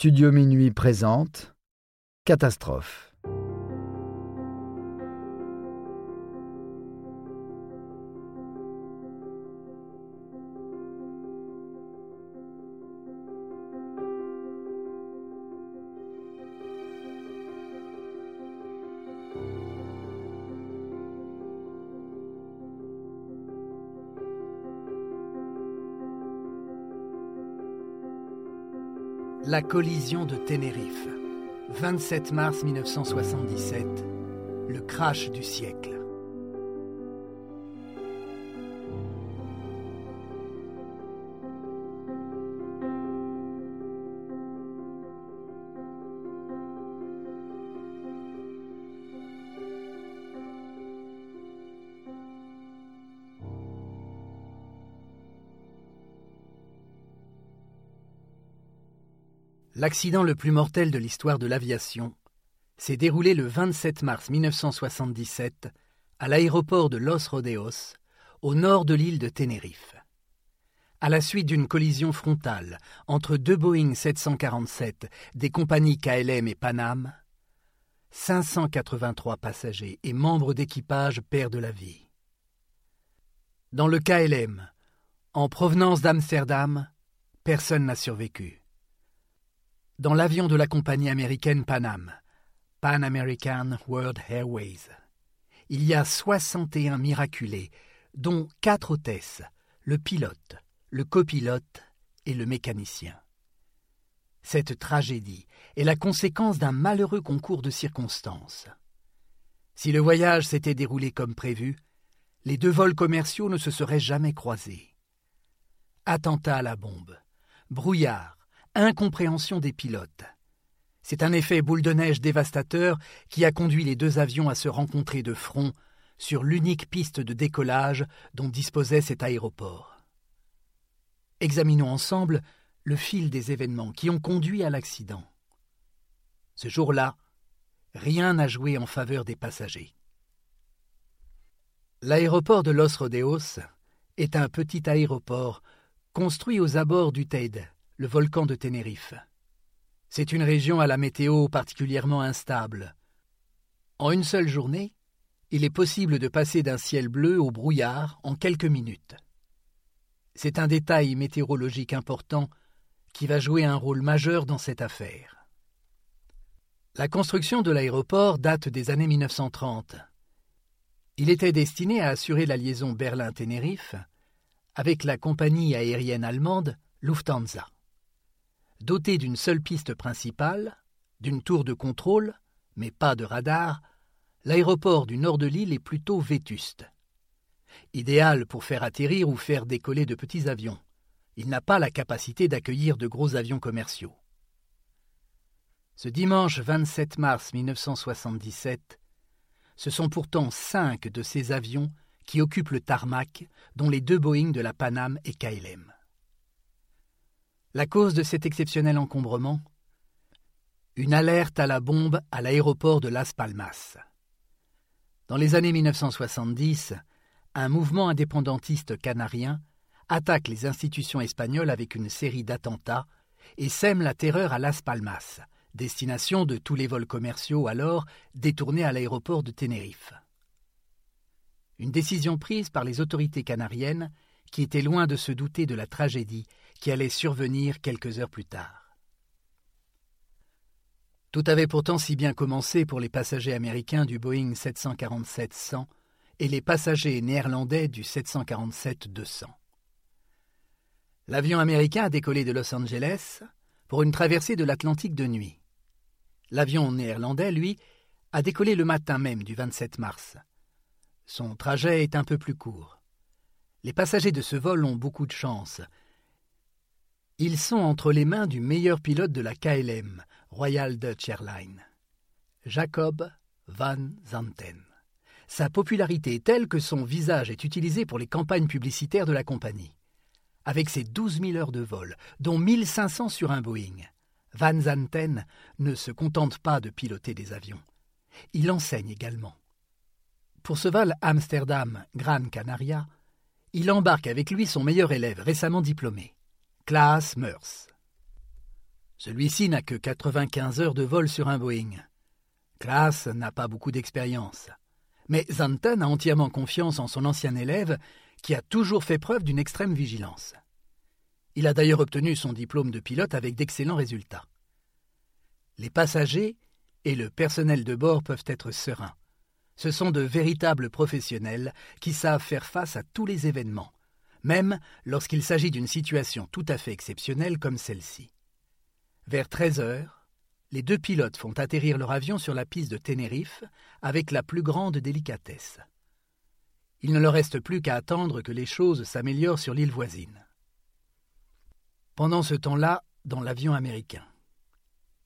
Studio Minuit présente Catastrophe. La collision de Tenerife. 27 mars 1977. Le crash du siècle. L'accident le plus mortel de l'histoire de l'aviation s'est déroulé le 27 mars 1977 à l'aéroport de Los Rodeos, au nord de l'île de Tenerife. À la suite d'une collision frontale entre deux Boeing 747 des compagnies KLM et Panam, 583 passagers et membres d'équipage perdent la vie. Dans le KLM, en provenance d'Amsterdam, personne n'a survécu dans l'avion de la compagnie américaine Panam, Pan American World Airways. Il y a 61 miraculés, dont quatre hôtesses, le pilote, le copilote et le mécanicien. Cette tragédie est la conséquence d'un malheureux concours de circonstances. Si le voyage s'était déroulé comme prévu, les deux vols commerciaux ne se seraient jamais croisés. Attentat à la bombe, brouillard, incompréhension des pilotes. C'est un effet boule de neige dévastateur qui a conduit les deux avions à se rencontrer de front sur l'unique piste de décollage dont disposait cet aéroport. Examinons ensemble le fil des événements qui ont conduit à l'accident. Ce jour-là, rien n'a joué en faveur des passagers. L'aéroport de Los Rodeos est un petit aéroport construit aux abords du Teide, le volcan de Tenerife. C'est une région à la météo particulièrement instable. En une seule journée, il est possible de passer d'un ciel bleu au brouillard en quelques minutes. C'est un détail météorologique important qui va jouer un rôle majeur dans cette affaire. La construction de l'aéroport date des années 1930. Il était destiné à assurer la liaison Berlin-Tenerife avec la compagnie aérienne allemande Lufthansa. Doté d'une seule piste principale, d'une tour de contrôle, mais pas de radar, l'aéroport du nord de l'île est plutôt vétuste. Idéal pour faire atterrir ou faire décoller de petits avions. Il n'a pas la capacité d'accueillir de gros avions commerciaux. Ce dimanche 27 mars 1977, ce sont pourtant cinq de ces avions qui occupent le tarmac, dont les deux Boeing de la Panam et KLM. La cause de cet exceptionnel encombrement Une alerte à la bombe à l'aéroport de Las Palmas. Dans les années 1970, un mouvement indépendantiste canarien attaque les institutions espagnoles avec une série d'attentats et sème la terreur à Las Palmas, destination de tous les vols commerciaux alors détournés à l'aéroport de Tenerife. Une décision prise par les autorités canariennes qui étaient loin de se douter de la tragédie qui allait survenir quelques heures plus tard. Tout avait pourtant si bien commencé pour les passagers américains du Boeing 747-100 et les passagers néerlandais du 747-200. L'avion américain a décollé de Los Angeles pour une traversée de l'Atlantique de nuit. L'avion néerlandais, lui, a décollé le matin même du 27 mars. Son trajet est un peu plus court. Les passagers de ce vol ont beaucoup de chance, ils sont entre les mains du meilleur pilote de la KLM, Royal Dutch Airlines, Jacob Van Zanten. Sa popularité est telle que son visage est utilisé pour les campagnes publicitaires de la compagnie. Avec ses 12 000 heures de vol, dont 1500 sur un Boeing, Van Zanten ne se contente pas de piloter des avions. Il enseigne également. Pour ce vol Amsterdam-Gran Canaria, il embarque avec lui son meilleur élève récemment diplômé. Klaas Meurs. Celui-ci n'a que 95 heures de vol sur un Boeing. Klaas n'a pas beaucoup d'expérience. Mais Zanten a entièrement confiance en son ancien élève qui a toujours fait preuve d'une extrême vigilance. Il a d'ailleurs obtenu son diplôme de pilote avec d'excellents résultats. Les passagers et le personnel de bord peuvent être sereins. Ce sont de véritables professionnels qui savent faire face à tous les événements, même lorsqu'il s'agit d'une situation tout à fait exceptionnelle comme celle-ci. Vers 13 heures, les deux pilotes font atterrir leur avion sur la piste de Tenerife avec la plus grande délicatesse. Il ne leur reste plus qu'à attendre que les choses s'améliorent sur l'île voisine. Pendant ce temps-là, dans l'avion américain.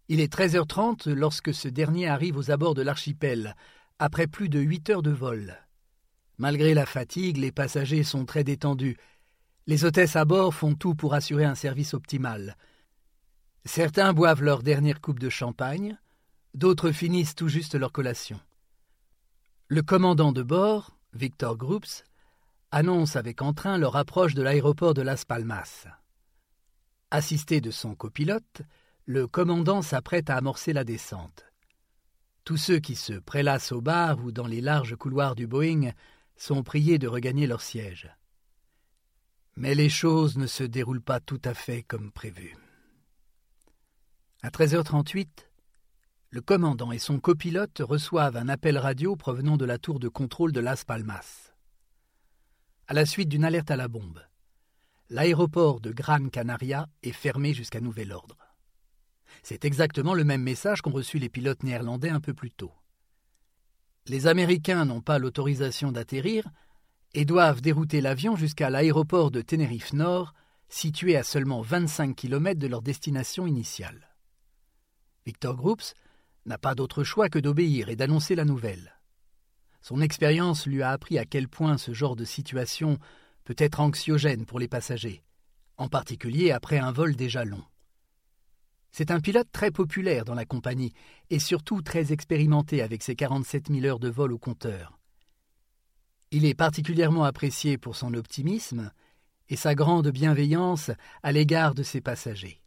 Il est 13h30 lorsque ce dernier arrive aux abords de l'archipel, après plus de huit heures de vol. Malgré la fatigue, les passagers sont très détendus. Les hôtesses à bord font tout pour assurer un service optimal. Certains boivent leur dernière coupe de champagne, d'autres finissent tout juste leur collation. Le commandant de bord, Victor Groups, annonce avec entrain leur approche de l'aéroport de Las Palmas. Assisté de son copilote, le commandant s'apprête à amorcer la descente. Tous ceux qui se prélassent au bar ou dans les larges couloirs du Boeing sont priés de regagner leur siège. Mais les choses ne se déroulent pas tout à fait comme prévu. À 13h38, le commandant et son copilote reçoivent un appel radio provenant de la tour de contrôle de Las Palmas. À la suite d'une alerte à la bombe, l'aéroport de Gran Canaria est fermé jusqu'à nouvel ordre. C'est exactement le même message qu'ont reçu les pilotes néerlandais un peu plus tôt. Les Américains n'ont pas l'autorisation d'atterrir et doivent dérouter l'avion jusqu'à l'aéroport de Tenerife Nord, situé à seulement 25 km de leur destination initiale. Victor Groups n'a pas d'autre choix que d'obéir et d'annoncer la nouvelle. Son expérience lui a appris à quel point ce genre de situation peut être anxiogène pour les passagers, en particulier après un vol déjà long. C'est un pilote très populaire dans la compagnie et surtout très expérimenté avec ses 47 000 heures de vol au compteur. Il est particulièrement apprécié pour son optimisme et sa grande bienveillance à l'égard de ses passagers.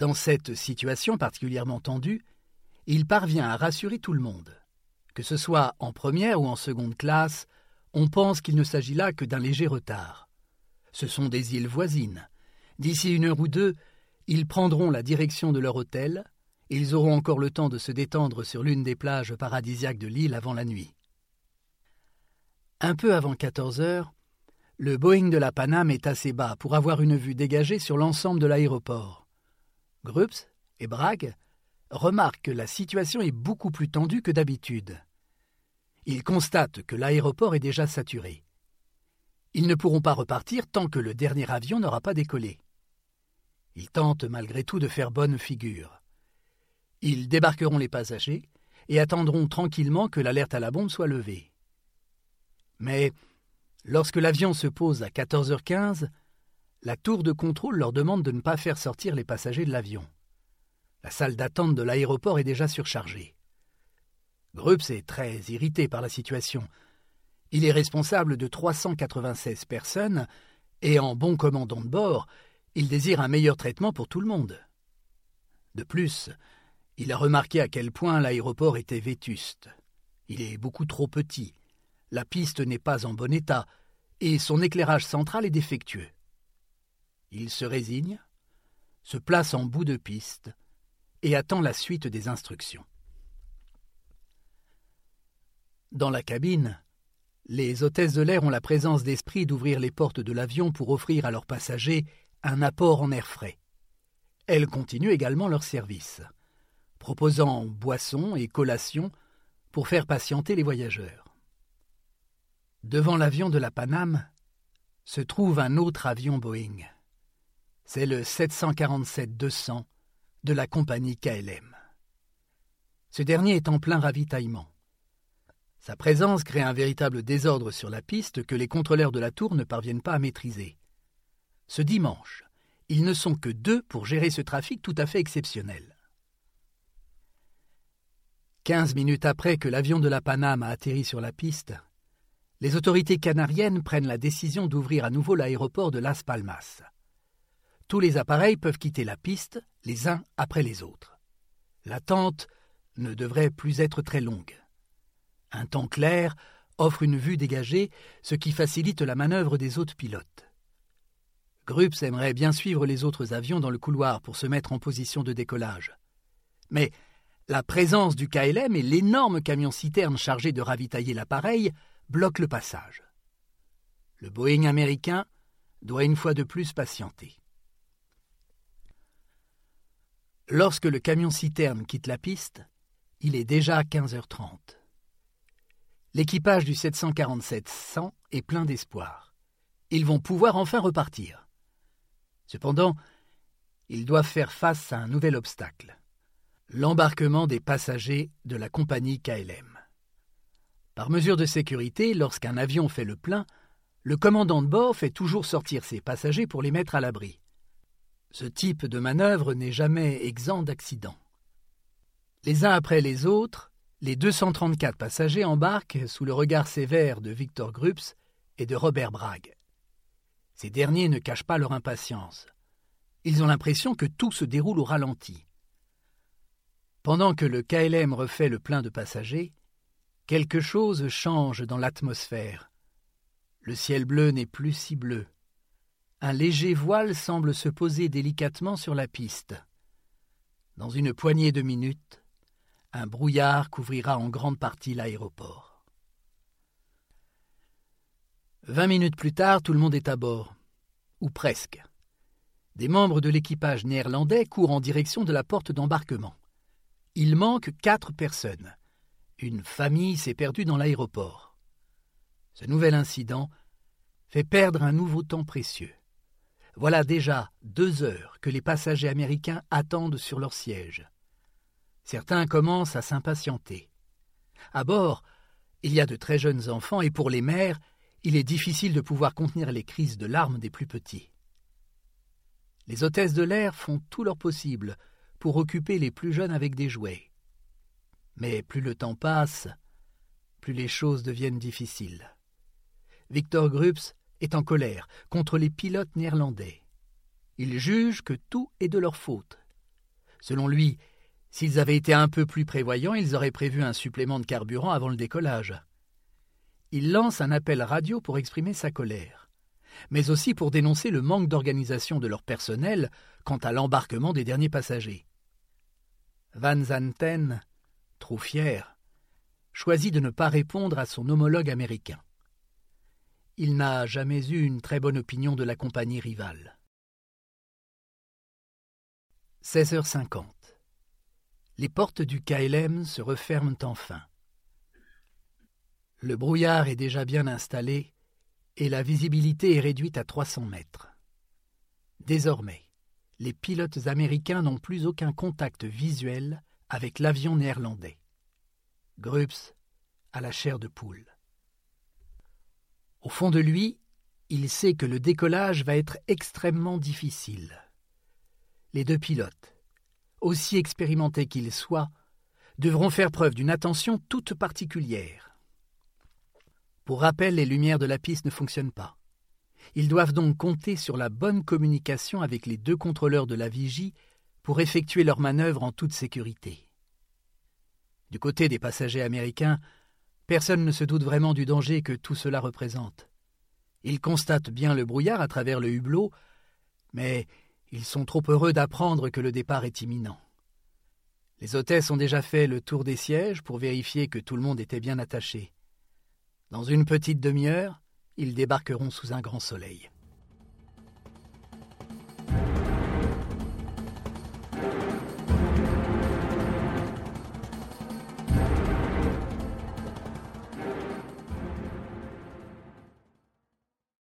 Dans cette situation particulièrement tendue, il parvient à rassurer tout le monde. Que ce soit en première ou en seconde classe, on pense qu'il ne s'agit là que d'un léger retard. Ce sont des îles voisines. D'ici une heure ou deux, ils prendront la direction de leur hôtel, et ils auront encore le temps de se détendre sur l'une des plages paradisiaques de l'île avant la nuit. Un peu avant quatorze heures, le Boeing de la Paname est assez bas pour avoir une vue dégagée sur l'ensemble de l'aéroport. Grups et Bragg remarquent que la situation est beaucoup plus tendue que d'habitude. Ils constatent que l'aéroport est déjà saturé. Ils ne pourront pas repartir tant que le dernier avion n'aura pas décollé. Ils tentent malgré tout de faire bonne figure. Ils débarqueront les passagers et attendront tranquillement que l'alerte à la bombe soit levée. Mais lorsque l'avion se pose à 14h15, la tour de contrôle leur demande de ne pas faire sortir les passagers de l'avion. La salle d'attente de l'aéroport est déjà surchargée. Grups est très irrité par la situation. Il est responsable de 396 personnes et en bon commandant de bord, il désire un meilleur traitement pour tout le monde. De plus, il a remarqué à quel point l'aéroport était vétuste. Il est beaucoup trop petit, la piste n'est pas en bon état, et son éclairage central est défectueux. Il se résigne, se place en bout de piste, et attend la suite des instructions. Dans la cabine, les hôtesses de l'air ont la présence d'esprit d'ouvrir les portes de l'avion pour offrir à leurs passagers un apport en air frais. Elles continuent également leur service, proposant boissons et collations pour faire patienter les voyageurs. Devant l'avion de la Paname se trouve un autre avion Boeing. C'est le 747-200 de la compagnie KLM. Ce dernier est en plein ravitaillement. Sa présence crée un véritable désordre sur la piste que les contrôleurs de la tour ne parviennent pas à maîtriser. Ce dimanche, ils ne sont que deux pour gérer ce trafic tout à fait exceptionnel. Quinze minutes après que l'avion de la Paname a atterri sur la piste, les autorités canariennes prennent la décision d'ouvrir à nouveau l'aéroport de Las Palmas. Tous les appareils peuvent quitter la piste, les uns après les autres. L'attente ne devrait plus être très longue. Un temps clair offre une vue dégagée, ce qui facilite la manœuvre des autres pilotes. Grups aimerait bien suivre les autres avions dans le couloir pour se mettre en position de décollage. Mais la présence du KLM et l'énorme camion-citerne chargé de ravitailler l'appareil bloquent le passage. Le Boeing américain doit une fois de plus patienter. Lorsque le camion-citerne quitte la piste, il est déjà 15h30. L'équipage du 747-100 est plein d'espoir. Ils vont pouvoir enfin repartir. Cependant, ils doivent faire face à un nouvel obstacle l'embarquement des passagers de la compagnie KLM. Par mesure de sécurité, lorsqu'un avion fait le plein, le commandant de bord fait toujours sortir ses passagers pour les mettre à l'abri. Ce type de manœuvre n'est jamais exempt d'accidents. Les uns après les autres, les 234 passagers embarquent sous le regard sévère de Victor Grups et de Robert Bragg. Ces derniers ne cachent pas leur impatience. Ils ont l'impression que tout se déroule au ralenti. Pendant que le KLM refait le plein de passagers, quelque chose change dans l'atmosphère. Le ciel bleu n'est plus si bleu. Un léger voile semble se poser délicatement sur la piste. Dans une poignée de minutes, un brouillard couvrira en grande partie l'aéroport. Vingt minutes plus tard, tout le monde est à bord, ou presque. Des membres de l'équipage néerlandais courent en direction de la porte d'embarquement. Il manque quatre personnes. Une famille s'est perdue dans l'aéroport. Ce nouvel incident fait perdre un nouveau temps précieux. Voilà déjà deux heures que les passagers américains attendent sur leur siège. Certains commencent à s'impatienter. À bord, il y a de très jeunes enfants et pour les mères, il est difficile de pouvoir contenir les crises de larmes des plus petits. Les hôtesses de l'air font tout leur possible pour occuper les plus jeunes avec des jouets. Mais plus le temps passe, plus les choses deviennent difficiles. Victor Grups est en colère contre les pilotes néerlandais. Il juge que tout est de leur faute. Selon lui, S'ils avaient été un peu plus prévoyants, ils auraient prévu un supplément de carburant avant le décollage. Il lance un appel radio pour exprimer sa colère, mais aussi pour dénoncer le manque d'organisation de leur personnel quant à l'embarquement des derniers passagers. Van Zanten, trop fier, choisit de ne pas répondre à son homologue américain. Il n'a jamais eu une très bonne opinion de la compagnie rivale. 16h50 les portes du KLM se referment enfin. Le brouillard est déjà bien installé et la visibilité est réduite à 300 mètres. Désormais, les pilotes américains n'ont plus aucun contact visuel avec l'avion néerlandais. Grups a la chair de poule. Au fond de lui, il sait que le décollage va être extrêmement difficile. Les deux pilotes, aussi expérimentés qu'ils soient, devront faire preuve d'une attention toute particulière. Pour rappel, les lumières de la piste ne fonctionnent pas. Ils doivent donc compter sur la bonne communication avec les deux contrôleurs de la vigie pour effectuer leurs manœuvres en toute sécurité. Du côté des passagers américains, personne ne se doute vraiment du danger que tout cela représente. Ils constatent bien le brouillard à travers le hublot, mais ils sont trop heureux d'apprendre que le départ est imminent. Les hôtesses ont déjà fait le tour des sièges pour vérifier que tout le monde était bien attaché. Dans une petite demi-heure, ils débarqueront sous un grand soleil.